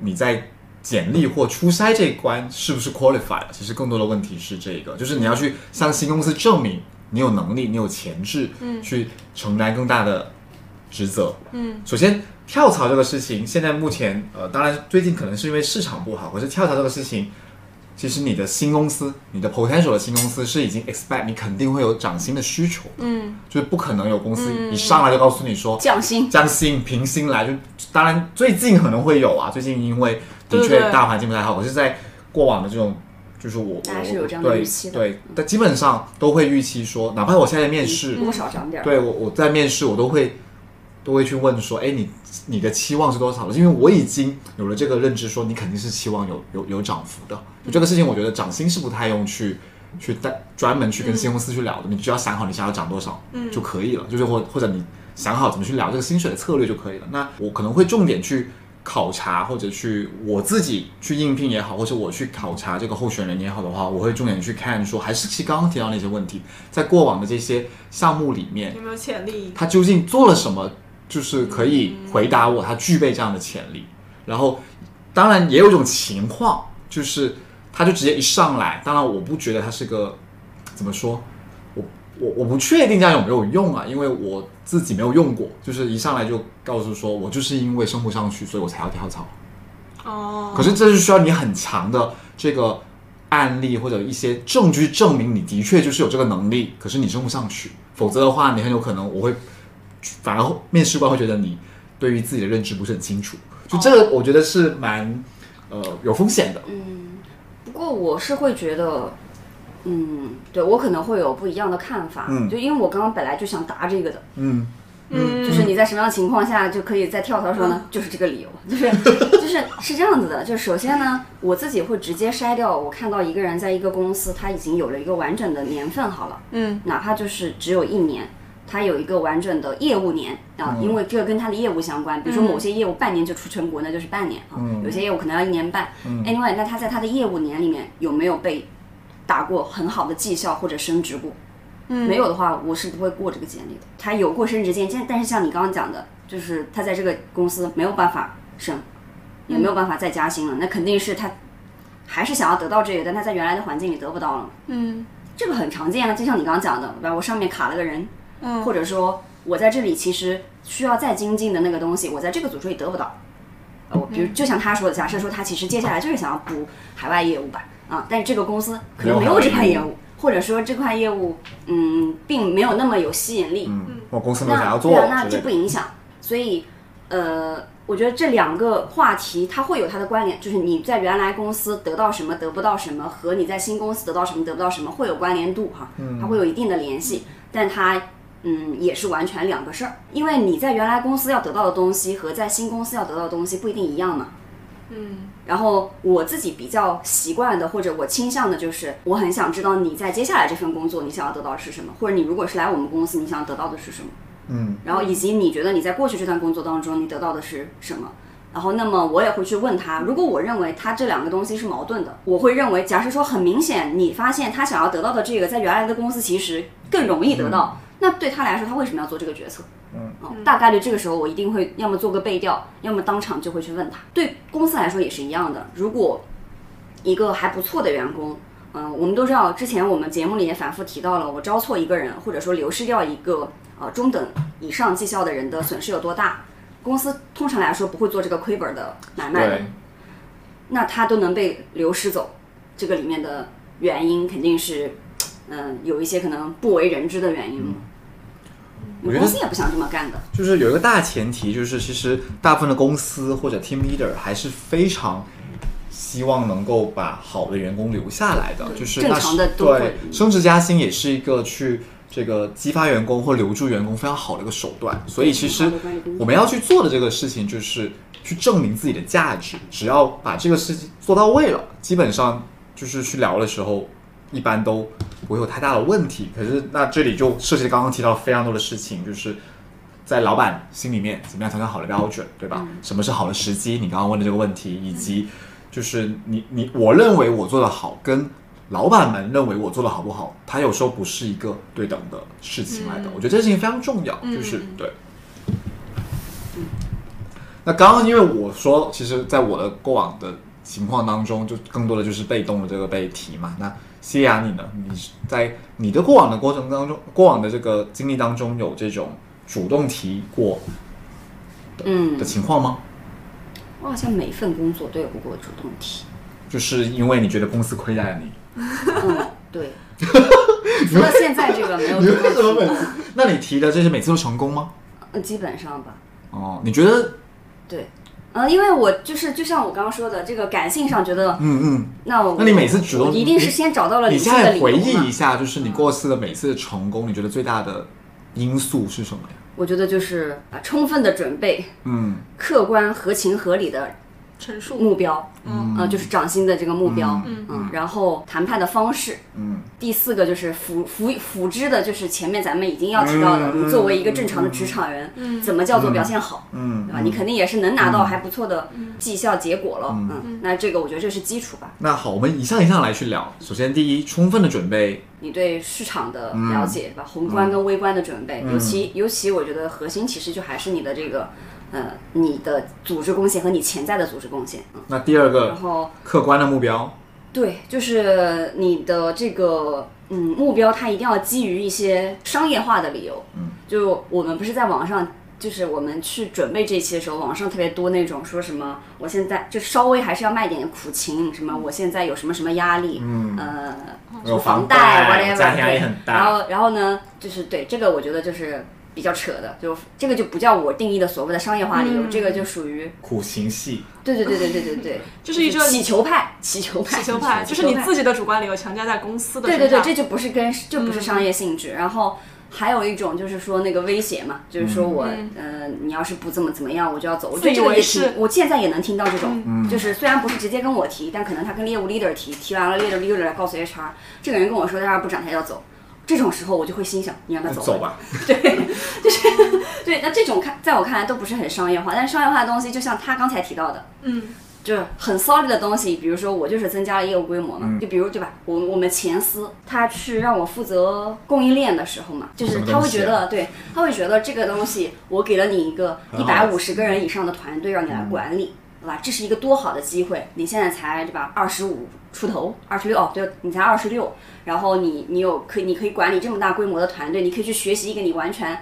你在简历或初筛这一关是不是 qualified。其实更多的问题是这个，就是你要去向新公司证明你有能力，你有潜质，嗯去承担更大的职责。嗯首先，跳槽这个事情，现在目前呃，当然最近可能是因为市场不好，可是跳槽这个事情，其实你的新公司，你的 potential 的新公司是已经 expect 你肯定会有涨薪的需求，嗯就是不可能有公司一上来就告诉你说降薪。降薪平薪来，就当然最近可能会有啊，最近因为的确大环境不太好，可是在过往的这种。就是我，大家是我有这样的对预期的对，但基本上都会预期说，哪怕我现在面试，多少涨点儿。对我我在面试我都会都会去问说，哎，你你的期望是多少了？因为我已经有了这个认知，说你肯定是期望有有有涨幅的。就这个事情，我觉得涨薪是不太用去去带专门去跟新公司去聊的，你只要想好你想要涨多少嗯就可以了，就是或或者你想好怎么去聊这个薪水的策略就可以了。那我可能会重点去。考察或者去我自己去应聘也好，或者我去考察这个候选人也好的话，我会重点去看说，还是其刚刚提到那些问题，在过往的这些项目里面，有没有潜力？他究竟做了什么，就是可以回答我他具备这样的潜力。然后，当然也有一种情况，就是他就直接一上来，当然我不觉得他是个怎么说，我我我不确定这样有没有用啊，因为我自己没有用过，就是一上来就告诉说我就是因为升不上去，所以我才要跳槽。哦，可是这是需要你很强的这个案例或者一些证据证明你的确就是有这个能力，可是你升不上去，否则的话，你很有可能我会反而面试官会觉得你对于自己的认知不是很清楚，就这个我觉得是蛮呃有风险的。嗯不过我是会觉得，嗯，对我可能会有不一样的看法。嗯就因为我刚刚本来就想答这个的，嗯嗯，就是你在什么样的情况下就可以在跳槽的时候呢？就是这个理由，就是就是是这样子的。就首先呢，我自己会直接筛掉，我看到一个人在一个公司他已经有了一个完整的年份好了，嗯哪怕就是只有一年，他有一个完整的业务年啊，因为这个跟他的业务相关。比如说某些业务半年就出成果，那就是半年啊；有些业务可能要一年半。Anyway，那他在他的业务年里面有没有被打过很好的绩效或者升职过？没有的话，我是不会过这个简历的。他有过升职简历，但是像你刚刚讲的，就是他在这个公司没有办法升，也没有办法再加薪了，那肯定是他还是想要得到这个，但他在原来的环境里得不到了。嗯，这个很常见啊，就像你刚刚讲的，对吧？我上面卡了个人，嗯或者说我在这里其实需要再精进的那个东西，我在这个组织里得不到。呃，我比如就像他说的，假设说他其实接下来就是想要补海外业务吧，啊，但是这个公司可能没有这块业务，或者说这块业务嗯并没有那么有吸引力，嗯，我公司没有想要做那对啊，那这。不影响。所以，呃，我觉得这两个话题它会有它的关联，就是你在原来公司得到什么得不到什么，和你在新公司得到什么得不到什么会有关联度哈，它会有一定的联系，但它。嗯，也是完全两个事儿，因为你在原来公司要得到的东西和在新公司要得到的东西不一定一样嘛。嗯然后我自己比较习惯的，或者我倾向的就是，我很想知道你在接下来这份工作你想要得到的是什么，或者你如果是来我们公司，你想要得到的是什么。嗯，然后以及你觉得你在过去这段工作当中你得到的是什么？然后那么我也会去问他，如果我认为他这两个东西是矛盾的，我会认为，假设说很明显你发现他想要得到的这个在原来的公司其实更容易得到，那对他来说他为什么要做这个决策？嗯哦，大概率这个时候我一定会要么做个背调，要么当场就会去问他。对公司来说也是一样的，如果一个还不错的员工，嗯、我们都知道，之前我们节目里也反复提到了，我招错一个人，或者说流失掉一个呃中等以上绩效的人的损失有多大。公司通常来说不会做这个亏本的买卖的，那他都能被流失走，这个里面的原因肯定是，嗯、有一些可能不为人知的原因嘛。我觉得公司也不想这么干的。就是有一个大前提，就是其实大部分的公司或者 team leader 还是非常希望能够把好的员工留下来的，就是正常的对升职加薪也是一个去这个激发员工或留住员工非常好的一个手段。所以其实我们要去做的这个事情就是去证明自己的价值，只要把这个事情做到位了，基本上就是去聊的时候。一般都不会有太大的问题，可是那这里就涉及刚刚提到非常多的事情，就是在老板心里面怎么样才算好的标准，对吧？什么是好的时机？你刚刚问的这个问题，以及就是你你我认为我做的好，跟老板们认为我做的好不好，它有时候不是一个对等的事情来的。我觉得这件事情非常重要，就是对。那刚刚因为我说，其实在我的过往的情况当中，就更多的就是被动的这个被提嘛。那西亚你呢？你是在你的过往的过程当中，过往的这个经历当中，有这种主动提过嗯的，情况吗？我好像每一份工作都有过主动提。就是因为你觉得公司亏待了你，嗯，对。除了现在这个没有怎么每次，那你提的这些每次都成功吗？嗯基本上吧。哦，你觉得？对，呃，因为我就是就像我刚刚说的，这个感性上觉得，嗯嗯。那我那你每次主动我一定是先找到了你理性的现在回理由嘛忆一下，就是你过去的每次的成功，你觉得最大的因素是什么呀？我觉得就是啊，充分的准备，嗯客观、合情合理的陈述，目标，嗯。呃，就是涨薪的这个目标，嗯。嗯，然后谈判的方式，嗯。第四个就是辅辅辅之的，就是前面咱们已经要提到的，嗯你作为一个正常的职场人，嗯。怎么叫做表现好，嗯，对吧？你肯定也是能拿到还不错的绩效结果了，嗯，那这个我觉得这是基础吧。那好，我们一项一项来去聊。首先，第一，充分的准备，你对市场的了解，对吧？宏观跟微观的准备，尤其尤其我觉得核心其实就还是你的这个，呃，你的组织贡献和你潜在的组织贡献，嗯，那第二个然后客观的目标，对，就是你的这个嗯目标，它一定要基于一些商业化的理由。嗯，就我们不是在网上，就是我们去准备这一期的时候，网上特别多那种说什么，我现在就稍微还是要卖点苦情，什么我现在有什么什么压力，嗯，呃，有房贷压力很大然后然后呢，就是对这个我觉得就是。比较扯的，就这个就不叫我定义的所谓的商业化理由，这个就属于苦情戏，对对对对对对对，就是一个祈求派，祈求派，祈求派，就是你自己的主观理由强加在公司的对对对，这就不是跟就不是商业性质。然后还有一种就是说那个威胁嘛，就是说我、呃，你要是不怎么怎么样，我就要走。我觉得这个也是挺，我现在也能听到这种，就是虽然不是直接跟我提，但可能他跟业务 leader 提，提完了业务 leader 来告诉 HR，这个人跟我说他要是不涨他要走。这种时候我就会心想，你让他走吧。走吧，对，那这种看在我看来都不是很商业化，但是商业化的东西，就像他刚才提到的，嗯，就是很 solid 的东西，比如说我就是增加了业务规模嘛，就比如对吧，我我们前司他去让我负责供应链的时候嘛，就是他会觉得，对，他会觉得这个东西我给了你一个一百五十个人以上的团队让你来管理，对吧？这是一个多好的机会，你现在才对吧，二十五出头，二十六哦，对，你才二十六，然后你你有可以你可以管理这么大规模的团队，你可以去学习一个你完全。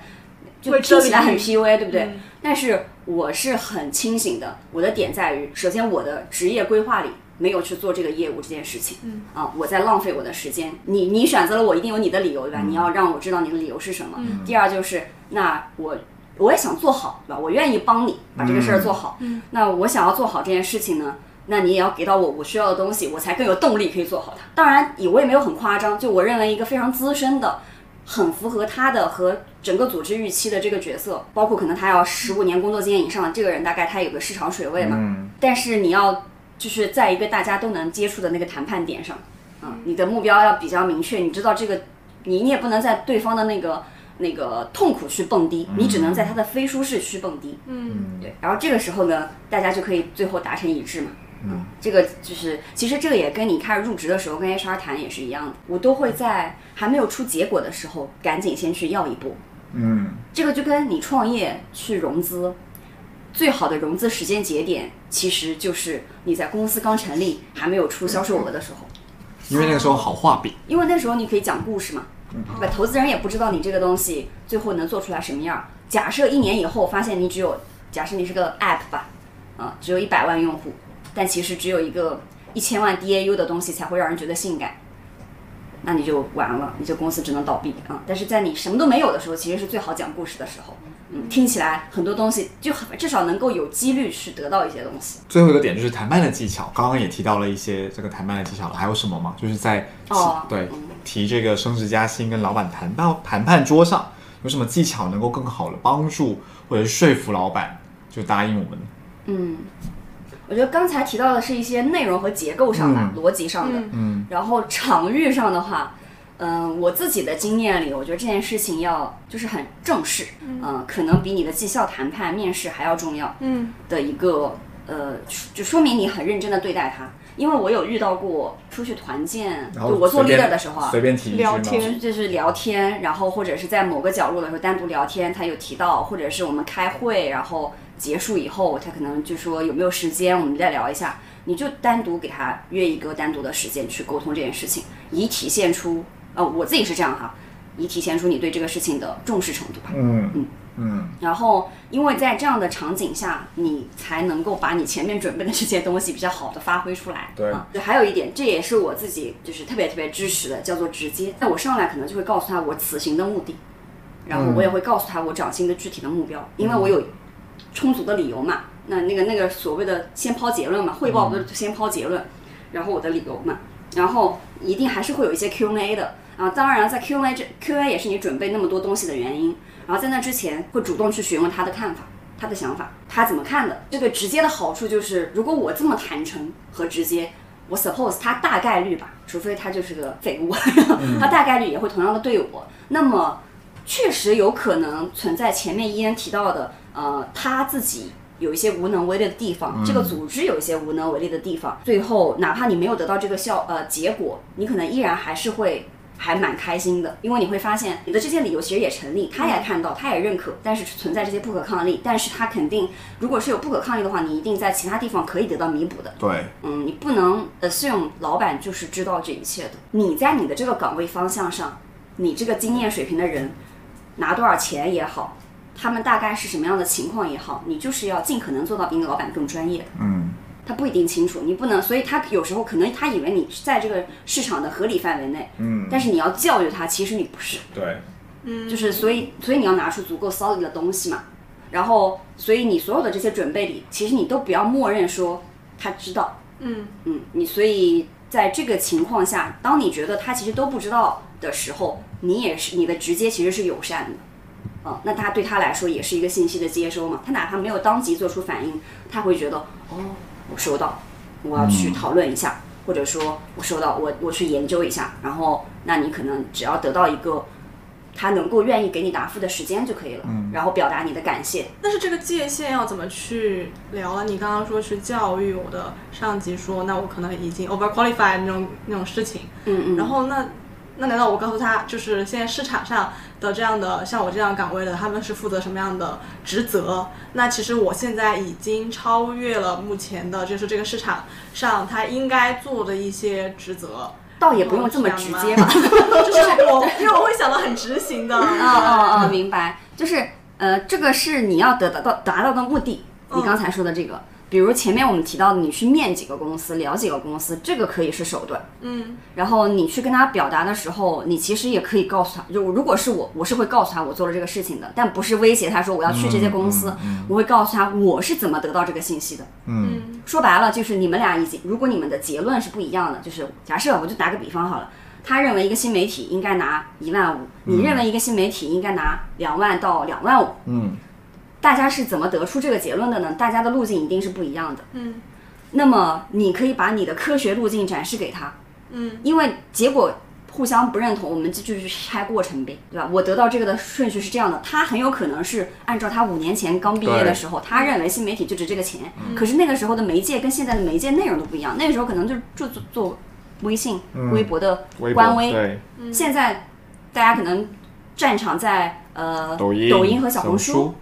就听起来很 PUA，对不对？嗯但是我是很清醒的，我的点在于，首先我的职业规划里没有去做这个业务这件事情，嗯啊，我在浪费我的时间。你你选择了我，一定有你的理由，对吧？你要让我知道你的理由是什么。嗯第二就是，那我我也想做好，对吧？我愿意帮你把这个事儿做好。嗯那我想要做好这件事情呢？那你也要给到我我需要的东西，我才更有动力可以做好它。当然，也我也没有很夸张，就我认为一个非常资深的、很符合他的和整个组织预期的这个角色，包括可能他要十五年工作经验以上的这个人，大概他有个市场水位嘛。嗯，但是你要就是在一个大家都能接触的那个谈判点上，啊，你的目标要比较明确，你知道这个，你你也不能在对方的那个那个痛苦区蹦迪，你只能在他的非舒适区蹦迪。嗯对，然后这个时候呢，大家就可以最后达成一致嘛。嗯，这个就是，其实这个也跟你开始入职的时候跟 HR 谈也是一样的，我都会在还没有出结果的时候，赶紧先去要一步。嗯，这个就跟你创业去融资，最好的融资时间节点，其实就是你在公司刚成立还没有出销售额的时候，因为那个时候好画饼，因为那时候你可以讲故事嘛，对吧？投资人也不知道你这个东西最后能做出来什么样。假设一年以后发现你只有，假设你是个 App 吧，啊，只有一百万用户，但其实只有一个一千万 DAU 的东西才会让人觉得性感。那你就完了，你这公司只能倒闭啊！但是在你什么都没有的时候，其实是最好讲故事的时候。嗯，听起来很多东西就很至少能够有几率去得到一些东西。最后一个点就是谈判的技巧，刚刚也提到了一些这个谈判的技巧了，还有什么吗？就是在、哦对提这个升职加薪跟老板谈到谈判桌上有什么技巧能够更好的帮助或者是说服老板就答应我们？嗯，我觉得刚才提到的是一些内容和结构上的、嗯。逻辑上的，嗯。然后场域上的话，嗯、我自己的经验里，我觉得这件事情要就是很正式，嗯、可能比你的绩效谈判、面试还要重要嗯。的一个，呃，就说明你很认真的对待它。因为我有遇到过出去团建，就我做 leader 的时候啊，随便提聊天。就是聊天，然后或者是在某个角落的时候单独聊天，他有提到，或者是我们开会，然后结束以后，他可能就说有没有时间，我们再聊一下，你就单独给他约一个单独的时间去沟通这件事情，以体现出，呃，我自己是这样哈，以体现出你对这个事情的重视程度吧。嗯。嗯嗯然后，因为在这样的场景下，你才能够把你前面准备的这些东西比较好的发挥出来。对啊，就还有一点，这也是我自己就是特别特别支持的，叫做直接。那我上来可能就会告诉他我此行的目的，然后我也会告诉他我涨薪的具体的目标，因为我有充足的理由嘛。那那个那个所谓的先抛结论嘛，汇报不是先抛结论，然后我的理由嘛，然后一定还是会有一些 Q&A 的啊。当然，在 Q&A 这 Q&A 也是你准备那么多东西的原因。然后在那之前会主动去询问他的看法、他的想法，他怎么看的。这个直接的好处就是，如果我这么坦诚和直接，我 suppose 他大概率吧，除非他就是个废物，他大概率也会同样的对我。那么确实有可能存在前面伊恩提到的，呃，他自己。有一些无能为力的地方，这个组织有一些无能为力的地方，最后哪怕你没有得到这个效呃结果，你可能依然还是会还蛮开心的，因为你会发现你的这些理由其实也成立，他也看到，他也认可，但是存在这些不可抗力，但是他肯定如果是有不可抗力的话，你一定在其他地方可以得到弥补的。对，嗯，你不能 assume 老板就是知道这一切的。你在你的这个岗位方向上，你这个经验水平的人拿多少钱也好，他们大概是什么样的情况也好，你就是要尽可能做到比你老板更专业的。嗯他不一定清楚，你不能，所以他有时候可能他以为你是在这个市场的合理范围内，嗯，但是你要教育他，其实你不是。对，嗯。就是所以所以你要拿出足够 solid 的东西嘛，然后所以你所有的这些准备里，其实你都不要默认说他知道，嗯。嗯，你所以在这个情况下，当你觉得他其实都不知道的时候，你也是你的直接其实是友善的，嗯，那他对他来说也是一个信息的接收嘛，他哪怕没有当即做出反应，他会觉得哦，我收到，我要去讨论一下。或者说我收到，我我去研究一下，然后那你可能只要得到一个他能够愿意给你答复的时间就可以了，嗯然后表达你的感谢。但是这个界限要怎么去聊了？你刚刚说去教育我的上级说，那我可能已经 over qualified 那种那种事情，嗯嗯。然后那那难道我告诉他，就是现在市场上的这样的像我这样岗位的，他们是负责什么样的职责？那其实我现在已经超越了目前的，就是这个市场上他应该做的一些职责。倒也不用这么直接吧，就是我，因为我会想到很执行的。啊啊啊！明白，就是呃，这个是你要得到到达到的目的。你刚才说的这个，比如前面我们提到的，你去面几个公司，聊几个公司，这个可以是手段。嗯。然后你去跟他表达的时候，你其实也可以告诉他，就如果是我，我是会告诉他我做了这个事情的，但不是威胁他说我要去这些公司，我会告诉他我是怎么得到这个信息的。嗯。说白了就是你们俩已经，如果你们的结论是不一样的，就是假设我就打个比方好了，他认为一个新媒体应该拿一万五，你认为一个新媒体应该拿两万到两万五，嗯，大家是怎么得出这个结论的呢？大家的路径一定是不一样的。嗯，那么你可以把你的科学路径展示给他，嗯，因为结果。互相不认同，我们就就去拆过程呗，对吧？我得到这个的顺序是这样的，他很有可能是按照他五年前刚毕业的时候，他认为新媒体就值这个钱，可是那个时候的媒介跟现在的媒介内容都不一样，那个时候可能就就做做微信、微博的官微，对，现在大家可能战场在呃抖音、抖音和小红书，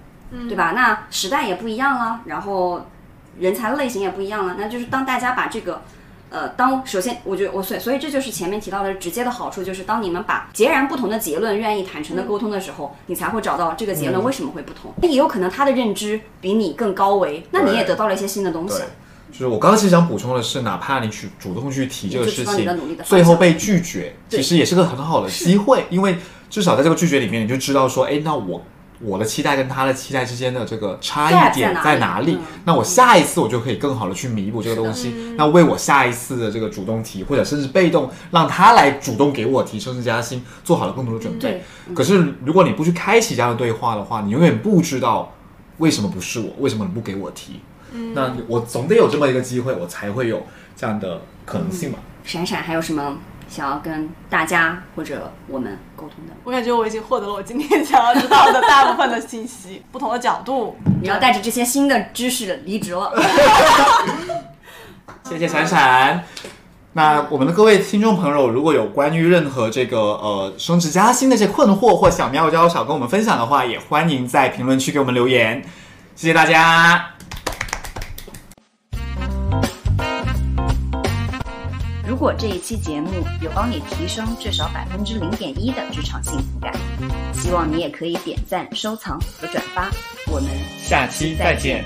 对吧？那时代也不一样了，然后人才类型也不一样了，那就是当大家把这个。呃，当首先，我觉得我所以所以这就是前面提到的直接的好处，就是当你们把截然不同的结论愿意坦诚的沟通的时候，你才会找到这个结论为什么会不同。那也有可能他的认知比你更高维，那你也得到了一些新的东西。就是我刚刚其实想补充的是，哪怕你去主动去提这个事情，最后被拒绝，其实也是个很好的机会，因为至少在这个拒绝里面，你就知道说，哎，那我。我的期待跟他的期待之间的这个差异点在哪里？那我下一次我就可以更好的去弥补这个东西，那为我下一次的这个主动提或者甚至被动让他来主动给我提升职加薪做好了更多的准备。可是如果你不去开启这样的对话的话，你永远不知道为什么不是我，为什么你不给我提？那我总得有这么一个机会，我才会有这样的可能性嘛。闪闪还有什么？想要跟大家或者我们沟通的，我感觉我已经获得了我今天想要知道的大部分的信息，不同的角度。你要带着这些新的知识离职了。谢谢闪闪。那我们的各位听众朋友，如果有关于任何这个呃升职加薪的一些困惑或小妙招想跟我们分享的话，也欢迎在评论区给我们留言。谢谢大家。如果这一期节目有帮你提升至少百分之零点一的职场幸福感，希望你也可以点赞、收藏和转发。我们下期再见。